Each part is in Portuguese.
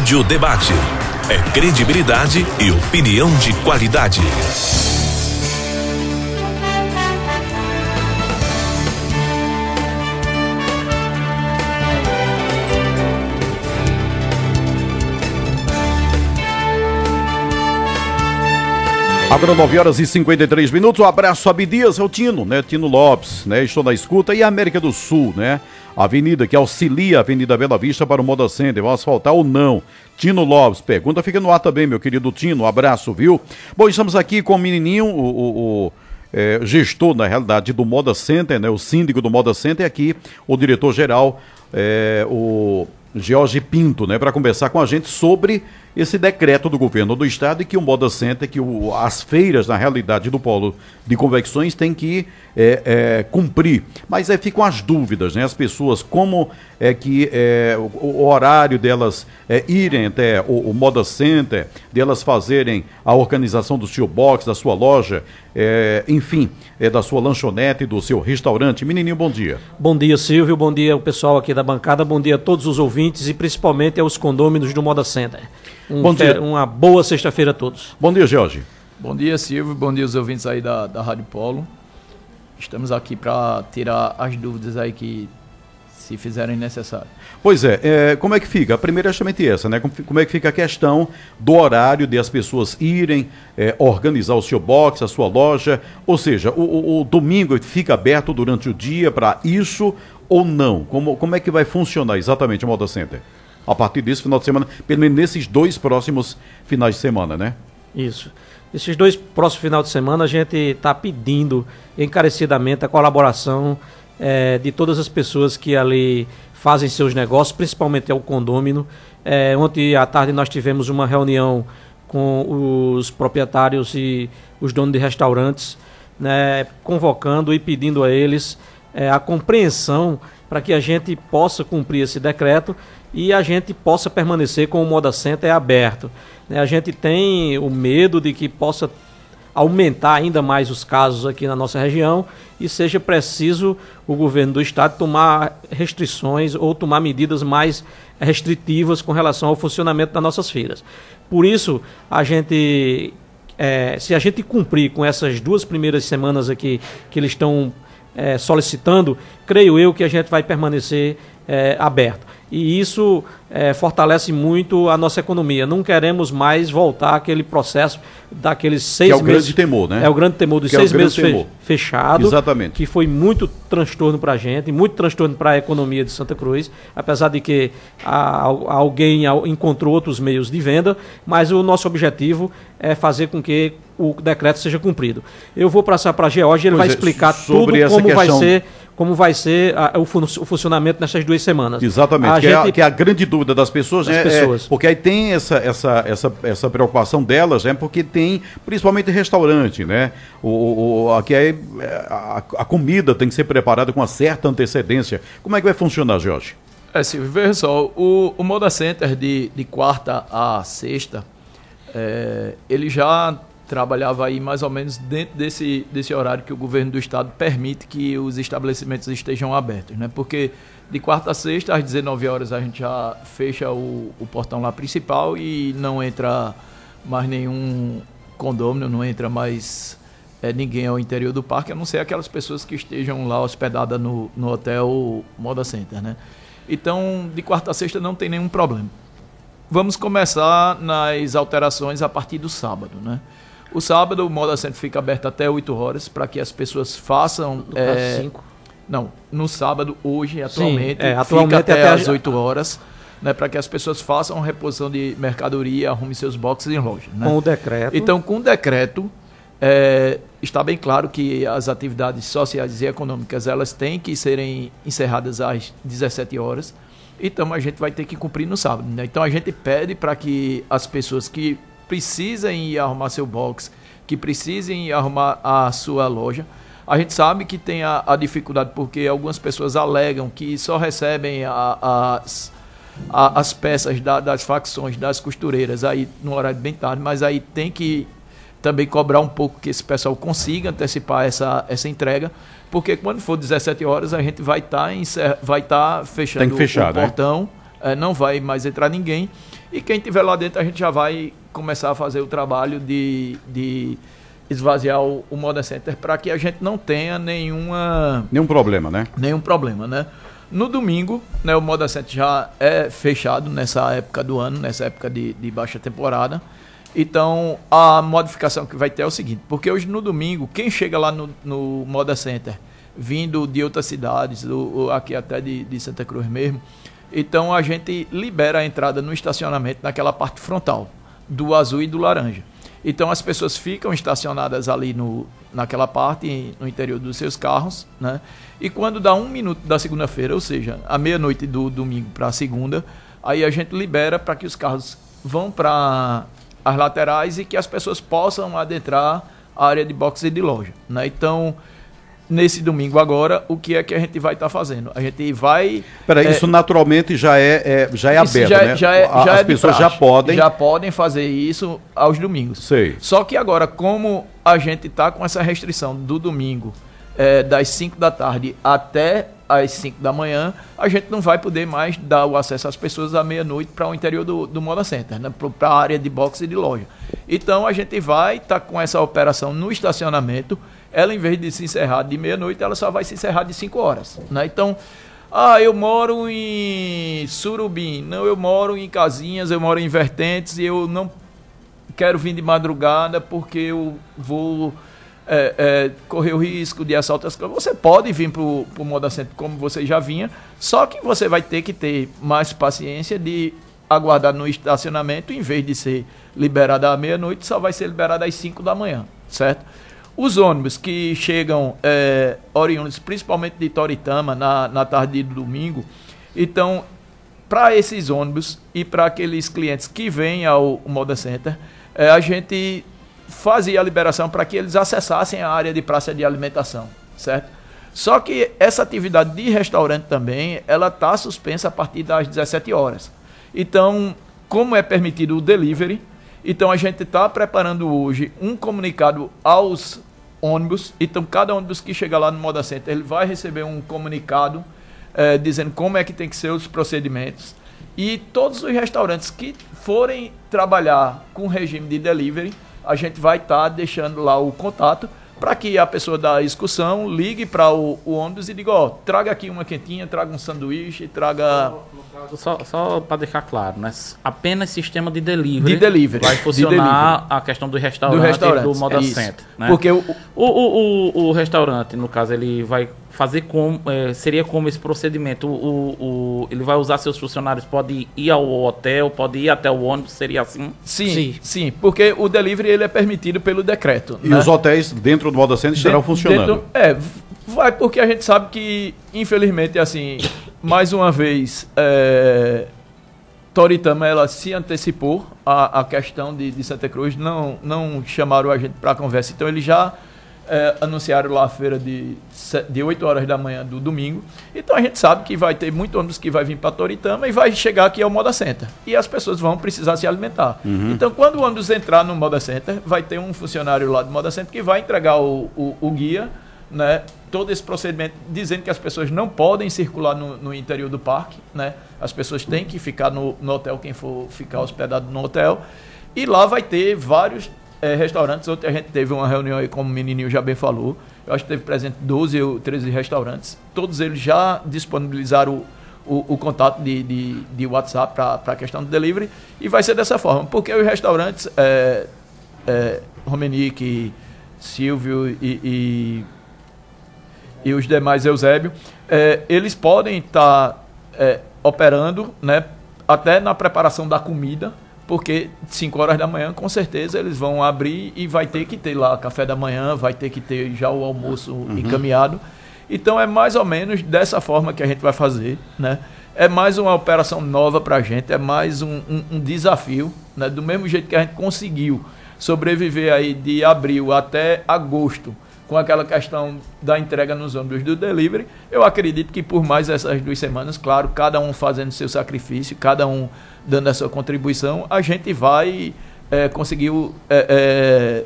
Rádio Debate. É credibilidade e opinião de qualidade. Agora 9 horas e 53 minutos. Um abraço a Bidias, é o Tino, né? Tino Lopes, né? Estou na escuta. E a América do Sul, né? Avenida que auxilia a Avenida Bela Vista para o Moda Center. Vão asfaltar ou não? Tino Lopes, pergunta fica no ar também, meu querido Tino. Um abraço, viu? Bom, estamos aqui com o menininho, o, o, o é, gestor, na realidade, do Moda Center, né? O síndico do Moda Center, aqui o diretor-geral, é, o Jorge Pinto, né? Para conversar com a gente sobre esse decreto do governo do estado e que o Moda Center, que o, as feiras, na realidade, do polo de convecções tem que é, é, cumprir. Mas aí ficam as dúvidas, né? As pessoas, como é que é, o, o, horário delas é, irem até o, o, Moda Center, delas fazerem a organização do seu box, da sua loja, é, enfim, é, da sua lanchonete, do seu restaurante. Menininho, bom dia. Bom dia, Silvio. Bom dia o pessoal aqui da bancada. Bom dia a todos os ouvintes e principalmente aos condôminos do Moda Center. Um Bom dia. Uma boa sexta-feira a todos. Bom dia, Jorge. Bom dia, Silvio. Bom dia, os ouvintes aí da, da Rádio Polo. Estamos aqui para tirar as dúvidas aí que se fizerem necessário. Pois é, é, como é que fica? A primeira é justamente essa, né? Como, como, é que fica a questão do horário de as pessoas irem é, organizar o seu box, a sua loja? Ou seja, o, o, o domingo fica aberto durante o dia para isso ou não? Como, como é que vai funcionar exatamente o Moda Center? A partir desse final de semana, pelo menos nesses dois próximos finais de semana, né? Isso. Esses dois próximos finais de semana a gente está pedindo encarecidamente a colaboração é, de todas as pessoas que ali fazem seus negócios, principalmente ao condômino. É, ontem à tarde nós tivemos uma reunião com os proprietários e os donos de restaurantes, né, convocando e pedindo a eles é, a compreensão para que a gente possa cumprir esse decreto e a gente possa permanecer com o Moda Center aberto. Né? A gente tem o medo de que possa aumentar ainda mais os casos aqui na nossa região e seja preciso o governo do estado tomar restrições ou tomar medidas mais restritivas com relação ao funcionamento das nossas feiras. Por isso, a gente, é, se a gente cumprir com essas duas primeiras semanas aqui que eles estão é, solicitando, creio eu que a gente vai permanecer é, aberto e isso é, fortalece muito a nossa economia. Não queremos mais voltar àquele processo daqueles seis meses. É o meses, grande temor, né? É o grande temor dos que é seis é meses fe fechado. Exatamente. Que foi muito transtorno para a gente, muito transtorno para a economia de Santa Cruz, apesar de que a, alguém encontrou outros meios de venda, mas o nosso objetivo é fazer com que o decreto seja cumprido. Eu vou passar para a Georgia, ele pois vai é, explicar tudo como vai ser como vai ser a, o, fun o, funcionamento nessas duas semanas. Exatamente, a que, gente... é, que, é, a grande dúvida das pessoas, das né? Pessoas. É, porque aí tem essa, essa, essa, essa preocupação delas, né? Porque tem, principalmente restaurante, né? O, o, aqui é, a, a comida tem que ser preparada com uma certa antecedência. Como é que vai funcionar, Jorge? É, Silvio, veja só, o, o Moda Center de, de quarta a sexta, é, ele já trabalhava aí mais ou menos dentro desse, desse horário que o governo do estado permite que os estabelecimentos estejam abertos, né? Porque de quarta a sexta, às 19 horas, a gente já fecha o, o portão lá principal e não entra mais nenhum condômino, não entra mais é, ninguém ao interior do parque, a não ser aquelas pessoas que estejam lá hospedadas no, no hotel Moda Center, né? Então, de quarta a sexta não tem nenhum problema. Vamos começar nas alterações a partir do sábado, né? O sábado, o Moda Center fica aberto até 8 horas para que as pessoas façam. É, 5. Não, no sábado, hoje, atualmente, Sim, é, atualmente fica até, até as 8 horas. Né, para que as pessoas façam reposição de mercadoria, arrumem seus boxes em loja. Né? Com o decreto. Então, com o decreto, é, está bem claro que as atividades sociais e econômicas elas têm que serem encerradas às 17 horas. Então, a gente vai ter que cumprir no sábado. Né? Então, a gente pede para que as pessoas que precisem ir arrumar seu box, que precisem ir arrumar a sua loja. A gente sabe que tem a, a dificuldade porque algumas pessoas alegam que só recebem a, as, a, as peças da, das facções, das costureiras aí no horário bem tarde, mas aí tem que também cobrar um pouco que esse pessoal consiga antecipar essa, essa entrega, porque quando for 17 horas a gente vai estar tá vai tá fechando o, né? É, não vai mais entrar ninguém. E quem tiver lá dentro, a gente já vai começar a fazer o trabalho de, de esvaziar o, o Moda Center para que a gente não tenha nenhuma. Nenhum problema, né? Nenhum problema, né? No domingo, né, o Moda Center já é fechado nessa época do ano, nessa época de, de baixa temporada. Então, a modificação que vai ter é o seguinte, porque hoje no domingo, quem chega lá no, no Moda Center, vindo de outras cidades, ou, aqui até de, de Santa Cruz mesmo, então a gente libera a entrada no estacionamento naquela parte frontal, do azul e do laranja. Então as pessoas ficam estacionadas ali no, naquela parte, no interior dos seus carros, né? E quando dá um minuto da segunda-feira, ou seja, a meia-noite do domingo para a segunda, aí a gente libera para que os carros vão para as laterais e que as pessoas possam adentrar a área de boxe e de loja. Né? Então, nesse domingo agora, o que é que a gente vai estar tá fazendo? A gente vai. Peraí, é, isso naturalmente já é, é já é aberto, já, né? Já é, já As é pessoas praxe, já podem. Já podem fazer isso aos domingos. Sei. Só que agora, como a gente está com essa restrição do domingo é, das 5 da tarde até às 5 da manhã, a gente não vai poder mais dar o acesso às pessoas à meia-noite para o interior do, do Moda Center, né? para a área de boxe e de loja. Então a gente vai estar tá com essa operação no estacionamento. Ela, em vez de se encerrar de meia-noite, ela só vai se encerrar de 5 horas. Né? Então, ah, eu moro em Surubim, não, eu moro em Casinhas, eu moro em Vertentes e eu não quero vir de madrugada porque eu vou é, é, correr o risco de assalto você pode vir para o Moda Center como você já vinha, só que você vai ter que ter mais paciência de aguardar no estacionamento, em vez de ser liberado à meia-noite, só vai ser liberado às 5 da manhã, certo? Os ônibus que chegam é, oriundos, principalmente de Toritama, na, na tarde de domingo, então, para esses ônibus e para aqueles clientes que vêm ao Moda Center, é, a gente fazia a liberação para que eles acessassem a área de praça de alimentação, certo? Só que essa atividade de restaurante também, ela está suspensa a partir das 17 horas. Então, como é permitido o delivery, então a gente está preparando hoje um comunicado aos ônibus. Então, cada ônibus que chega lá no Moda Center, ele vai receber um comunicado é, dizendo como é que tem que ser os procedimentos. E todos os restaurantes que forem trabalhar com regime de delivery, a gente vai estar tá deixando lá o contato para que a pessoa da excursão ligue para o, o, ônibus e diga, ó, traga aqui uma quentinha, traga um sanduíche, traga... Só, só para deixar claro, né? apenas sistema de delivery, de delivery vai funcionar delivery. a questão do restaurante, do restaurante do Moda é Center. Né? Porque. O, o, o, o restaurante, no caso, ele vai fazer como é, seria como esse procedimento. O, o, ele vai usar seus funcionários pode ir ao hotel pode ir até o ônibus seria assim? Sim sim, sim porque o delivery ele é permitido pelo decreto e né? os hotéis dentro do Moda Center estarão funcionando. dentro, é vai porque a gente sabe que infelizmente assim mais uma vez é, Toritama ela se antecipou à, à questão de, de Santa Cruz não não chamaram a gente para conversa. Então ele já é, anunciaram lá a feira de, de 8 horas da manhã do domingo. Então a gente sabe que vai ter muito ônibus que vai vir para Toritama e vai chegar aqui ao Moda Center. E as pessoas vão precisar se alimentar. Uhum. Então quando o ônibus entrar no Moda Center, vai ter um funcionário lá do Moda Center que vai entregar o, o, o guia, né? Todo esse procedimento dizendo que as pessoas não podem circular no, no interior do parque, né? As pessoas têm que ficar no, no hotel, quem for ficar hospedado no hotel. E lá vai ter vários é, restaurantes. Ontem a gente teve uma reunião aí, como o menininho já bem falou. Eu acho que teve presente 12 ou 13 restaurantes. Todos eles já disponibilizaram o, o, o contato de, de, de WhatsApp para a questão do delivery. E vai ser dessa forma. Porque os restaurantes, é, é, Romenique, Silvio e, e, e, os demais Eusébio, é, eles podem estar tá, é, operando né, até na preparação da comida porque 5 horas da manhã, com certeza, eles vão abrir e vai ter que ter lá café da manhã, vai ter que ter já o almoço uhum. encaminhado. Então é mais ou menos dessa forma que a gente vai fazer, né? É mais uma operação nova para a gente, é mais um, um, um, desafio, né? Do mesmo jeito que a gente conseguiu sobreviver aí de abril até agosto, com aquela questão da entrega nos ônibus do delivery, eu acredito que por mais essas duas semanas, claro, cada um fazendo seu sacrifício, cada um dando a sua contribuição, a gente vai é, conseguir é, é,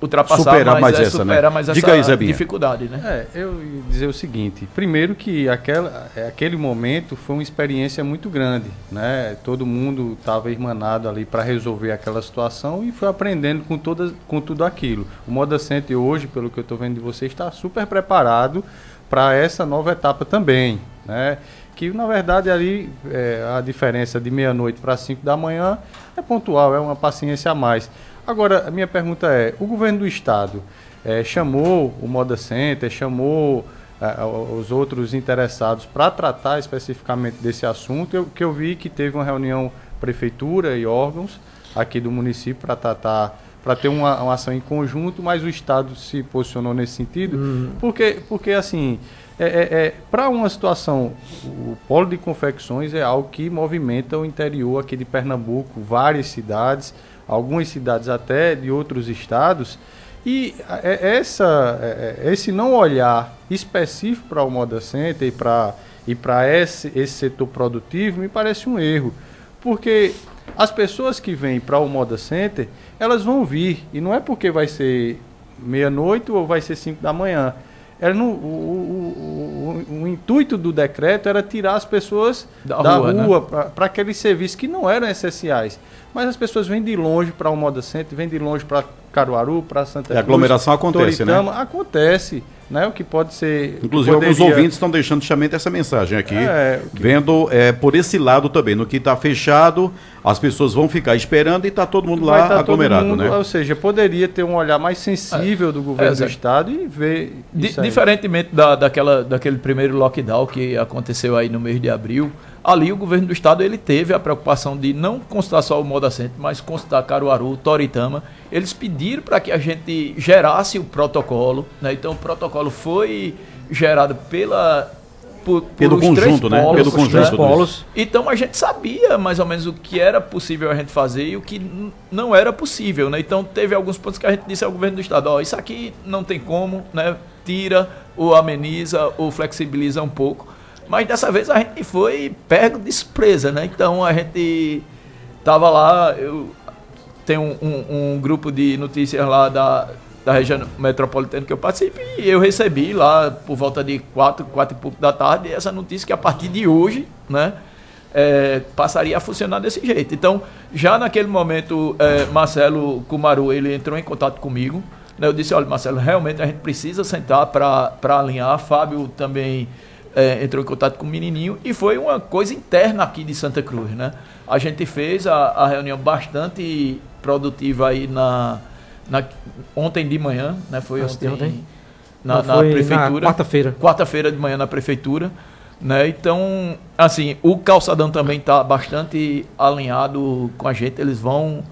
ultrapassar Superar mais é, essa, né? superar mais Diga essa aí, Zebinha. dificuldade, né? É, eu ia dizer o seguinte, primeiro que aquela, é, aquele momento foi uma experiência muito grande, né? Todo mundo estava irmanado ali para resolver aquela situação e foi aprendendo com, todas, com tudo aquilo. O Moda Center hoje, pelo que eu estou vendo de vocês, está super preparado para essa nova etapa também, né? Que na verdade ali é, a diferença de meia-noite para 5 da manhã é pontual, é uma paciência a mais. Agora, a minha pergunta é: o governo do estado eh, chamou o Moda Center, chamou eh, os outros interessados para tratar especificamente desse assunto? Eu, que eu vi que teve uma reunião prefeitura e órgãos aqui do município para tratar para ter uma, uma ação em conjunto, mas o Estado se posicionou nesse sentido, porque, porque assim, é, é, para uma situação, o polo de confecções é algo que movimenta o interior aqui de Pernambuco, várias cidades, algumas cidades até de outros estados, e é, essa, é, é, esse não olhar específico para o Moda Center e para e esse, esse setor produtivo me parece um erro, porque as pessoas que vêm para o Moda Center, elas vão vir, e não é porque vai ser meia-noite ou vai ser 5 da manhã. Era no, o, o, o, o, intuito do decreto era tirar as pessoas da, da rua, rua né? para aqueles serviços que não eram essenciais. Mas as pessoas vêm de longe para o Moda Center, vêm de longe para Caruaru, para Santa Cruz. E a aglomeração acontece, Toritama, né? Acontece. Né, o que pode ser. Inclusive, poderia... alguns ouvintes estão deixando justamente essa mensagem aqui, é, que... vendo é, por esse lado também. No que está fechado, as pessoas vão ficar esperando e está todo mundo lá tá aglomerado. Mundo, né? Ou seja, poderia ter um olhar mais sensível do governo é, do Estado e ver. diferentemente da, daquela, daquele primeiro lockdown que aconteceu aí no mês de abril, ali o governo do estado ele teve a preocupação de não consultar só o Moda Center, mas consultar Caruaru, Toritama. Eles pediram para que a gente gerasse o protocolo, né? Então o protocolo foi gerado pela por, pelo conjunto, né? Polos, pelo conjunto né? polos. Então a gente sabia mais ou menos o que era possível a gente fazer e o que não era possível, né? Então teve alguns pontos que a gente disse ao governo do estado, ó, oh, isso aqui não tem como, né? Tira ou ameniza ou flexibiliza um pouco. Mas dessa vez a gente foi pego de surpresa, né? Então a gente tava lá, eu tenho um, um, um grupo de notícias lá da, da região metropolitana que eu participo e eu recebi lá por volta de quatro, quatro e pouco da tarde essa notícia que a partir de hoje, né? É, passaria a funcionar desse jeito. Então, já naquele momento, é, Marcelo Kumaru, ele entrou em contato comigo. Né? Eu disse, olha, Marcelo, realmente a gente precisa sentar para alinhar. Fábio também é, entrou em contato com o menininho e foi uma coisa interna aqui de Santa Cruz, né? A gente fez a, a reunião bastante produtiva aí na, na ontem de manhã, né? Foi ontem, ontem na, na prefeitura. Quarta-feira. Quarta-feira de manhã na prefeitura. Né? Então, assim, o calçadão também está bastante alinhado com a gente, eles vão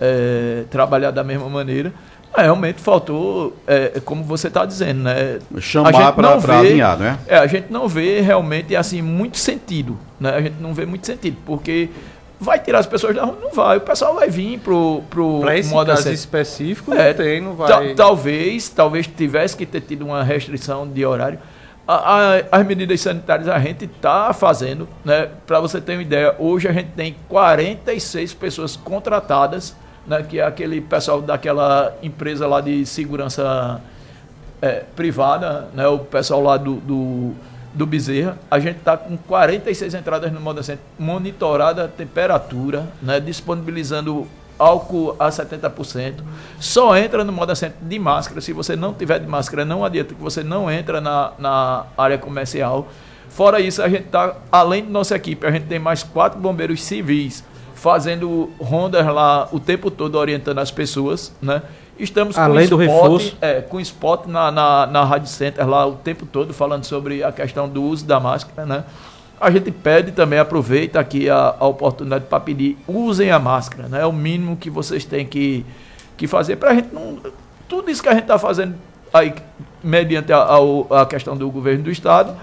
é, trabalhar da mesma maneira. É, realmente faltou, é, como você está dizendo, né? Chamar para alinhar, né? É, a gente não vê realmente assim muito sentido, né? A gente não vê muito sentido, porque vai tirar as pessoas da rua? Não vai. O pessoal vai vir pro, pro pra esse modo caso específico, não é, tem, não vai. Talvez, talvez tivesse que ter tido uma restrição de horário. A, a, as medidas sanitárias a gente está fazendo, né? Para você ter uma ideia, hoje a gente tem 46 pessoas contratadas né, que é aquele pessoal daquela empresa lá de segurança é, privada, né, o pessoal lá do, do, do Bezerra. A gente está com 46 entradas no Moda Center, monitorada a temperatura, né, disponibilizando álcool a 70%. Só entra no Moda Center de máscara. Se você não tiver de máscara, não adianta que você não entra na, na área comercial. Fora isso, a gente está, além de nossa equipe, a gente tem mais quatro bombeiros civis fazendo rondas lá o tempo todo orientando as pessoas, né? Estamos Além com do spot, reforço. É, com spot na, na, na Rádio Center lá o tempo todo falando sobre a questão do uso da máscara, né? A gente pede também, aproveita aqui a, a oportunidade para pedir, usem a máscara, né? É o mínimo que vocês têm que, que fazer para a gente não... Tudo isso que a gente está fazendo aí, mediante a, a, a questão do governo do Estado,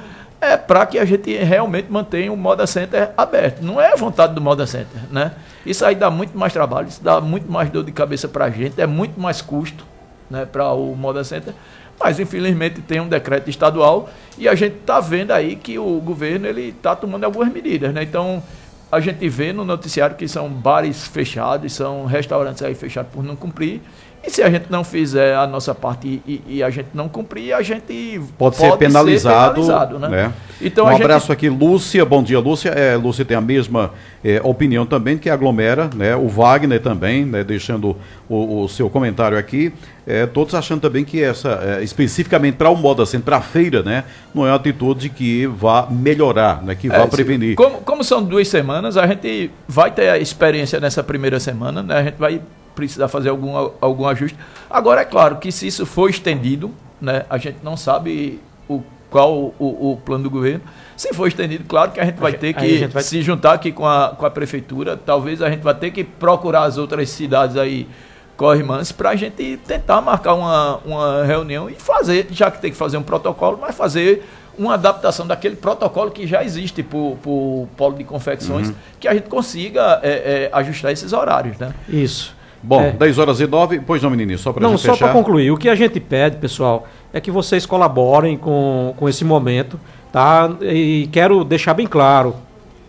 é para que a gente realmente mantenha o Moda Center aberto. Não é a vontade do Moda Center, né? Isso aí dá muito mais trabalho, isso dá muito mais dor de cabeça para a gente, é muito mais custo né, para o Moda Center. Mas, infelizmente, tem um decreto estadual e a gente está vendo aí que o governo ele está tomando algumas medidas. Né? Então, a gente vê no noticiário que são bares fechados, são restaurantes aí fechados por não cumprir. E se a gente não fizer a nossa parte e, e a gente não cumprir, a gente pode, pode ser penalizado. Ser penalizado né? né? Então, um abraço gente... aqui, Lúcia. Bom dia, Lúcia. É, Lúcia tem a mesma é, opinião também, que aglomera, né? O Wagner também, né? deixando o, o seu comentário aqui. É, todos achando também que essa, é, especificamente para o modo assim, para a feira, né? Não é uma atitude que vá melhorar, né? Que vá é, prevenir. Como, como são duas semanas, a gente vai ter a experiência nessa primeira semana, né? A gente vai precisar fazer algum, algum ajuste. Agora, é claro que se isso for estendido, né, a gente não sabe o, qual o, o plano do governo. Se for estendido, claro que a gente vai ter que vai... se juntar aqui com a, com a prefeitura. Talvez a gente vai ter que procurar as outras cidades aí corrimãs para a gente tentar marcar uma, uma reunião e fazer, já que tem que fazer um protocolo, mas fazer uma adaptação daquele protocolo que já existe para o polo de confecções, uhum. que a gente consiga é, é, ajustar esses horários. Né? Isso. Bom, é. 10 horas e 9. Pois não, menininho, só para Não, só para concluir. O que a gente pede, pessoal, é que vocês colaborem com, com esse momento, tá? E quero deixar bem claro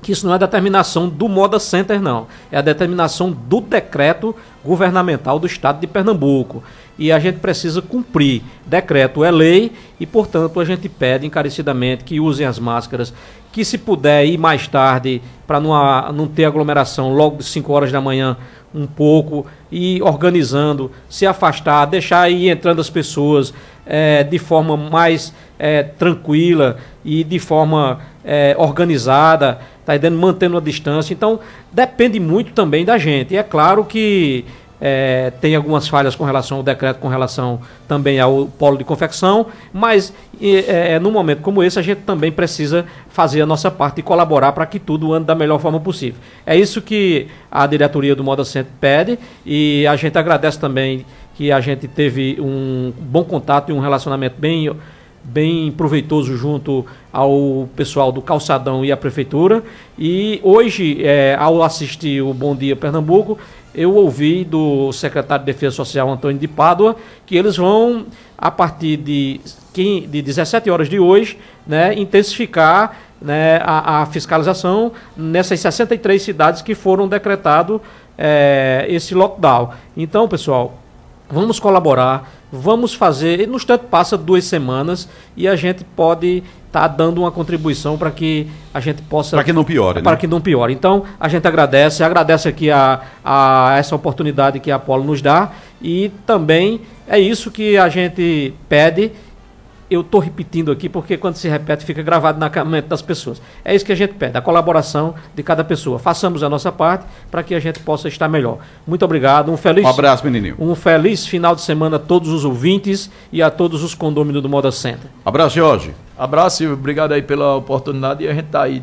que isso não é determinação do Moda Center, não. É a determinação do decreto governamental do Estado de Pernambuco. E a gente precisa cumprir. Decreto é lei e, portanto, a gente pede encarecidamente que usem as máscaras, que se puder ir mais tarde, para não, não ter aglomeração logo de 5 horas da manhã, um pouco e organizando, se afastar, deixar ir entrando as pessoas é, de forma mais é, tranquila e de forma é, organizada, tá entendendo? mantendo a distância. Então, depende muito também da gente. E é claro que é, tem algumas falhas com relação ao decreto, com relação também ao polo de confecção, mas é, é, num momento como esse a gente também precisa fazer a nossa parte e colaborar para que tudo ande da melhor forma possível. É isso que a diretoria do Moda Center pede e a gente agradece também que a gente teve um bom contato e um relacionamento bem bem proveitoso junto ao pessoal do Calçadão e à Prefeitura. E hoje, é, ao assistir o Bom Dia Pernambuco, eu ouvi do secretário de Defesa Social, Antônio de Pádua, que eles vão, a partir de, de 17 horas de hoje, né, intensificar né, a, a, fiscalização nessas 63 cidades que foram decretado é, esse lockdown. Então, pessoal, vamos colaborar, vamos fazer. No instante passa duas semanas e a gente pode está dando uma contribuição para que a gente possa. Para que não piore. Para né? que não piore. Então, a gente agradece, agradece aqui a, a essa oportunidade que a Apolo nos dá e também é isso que a gente pede eu estou repetindo aqui porque quando se repete fica gravado na mente das pessoas. É isso que a gente pede, a colaboração de cada pessoa. Façamos a nossa parte para que a gente possa estar melhor. Muito obrigado, um feliz um abraço, menininho. Um feliz final de semana a todos os ouvintes e a todos os condôminos do Moda Center. Abraço, Jorge. Abraço, Silvio. Obrigado aí pela oportunidade e a gente está aí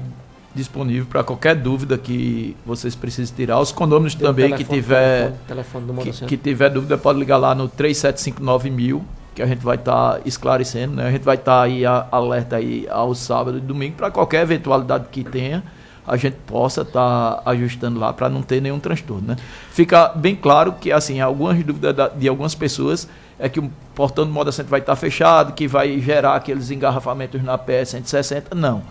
disponível para qualquer dúvida que vocês precisem tirar. Os condôminos também telefone, que tiver telefone, telefone que, que, tiver dúvida pode ligar lá no 3759 mil que a gente vai estar tá esclarecendo, né? A gente vai estar tá aí a, alerta aí ao sábado e domingo para qualquer eventualidade que tenha, a gente possa estar tá ajustando lá para não ter nenhum transtorno, né? Fica bem claro que assim, algumas dúvidas de algumas pessoas é que o portão do Moda Center vai estar tá fechado, que vai gerar aqueles engarrafamentos na PS 160, não.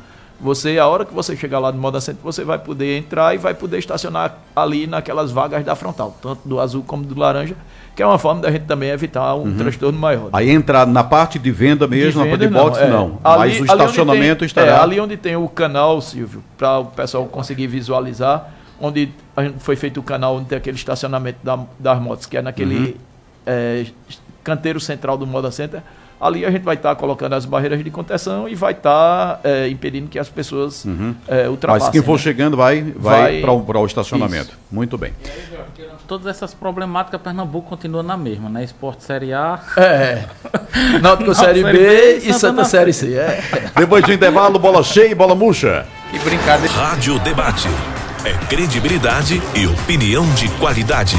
Você, a hora que você chegar lá no Moda Center, você vai poder entrar e vai poder estacionar ali naquelas vagas da frontal, tanto do azul como do laranja, que é uma forma da gente também evitar um uhum. transtorno maior. Aí entrar na parte de venda mesmo, de venda, na parte de box, não. É. não. Ali, Mas o estacionamento tem, estará. É, ali onde tem o canal, Silvio, para o pessoal conseguir visualizar, onde foi feito o canal onde tem aquele estacionamento da, das motos, que é naquele uhum. é, canteiro central do Moda Center ali a gente vai estar tá colocando as barreiras de contenção e vai estar tá, é, impedindo que as pessoas uhum. é, ultrapassem. Mas quem for né? chegando vai, vai, vai para o estacionamento. Isso. Muito bem. Todas essas problemáticas, Pernambuco continua na mesma, né? Esporte Série A. É. Náutico Série B, B e Santa, Série C. É. Depois do intervalo, bola cheia e bola murcha. Que brincadeira. Rádio Debate. É credibilidade e opinião de qualidade.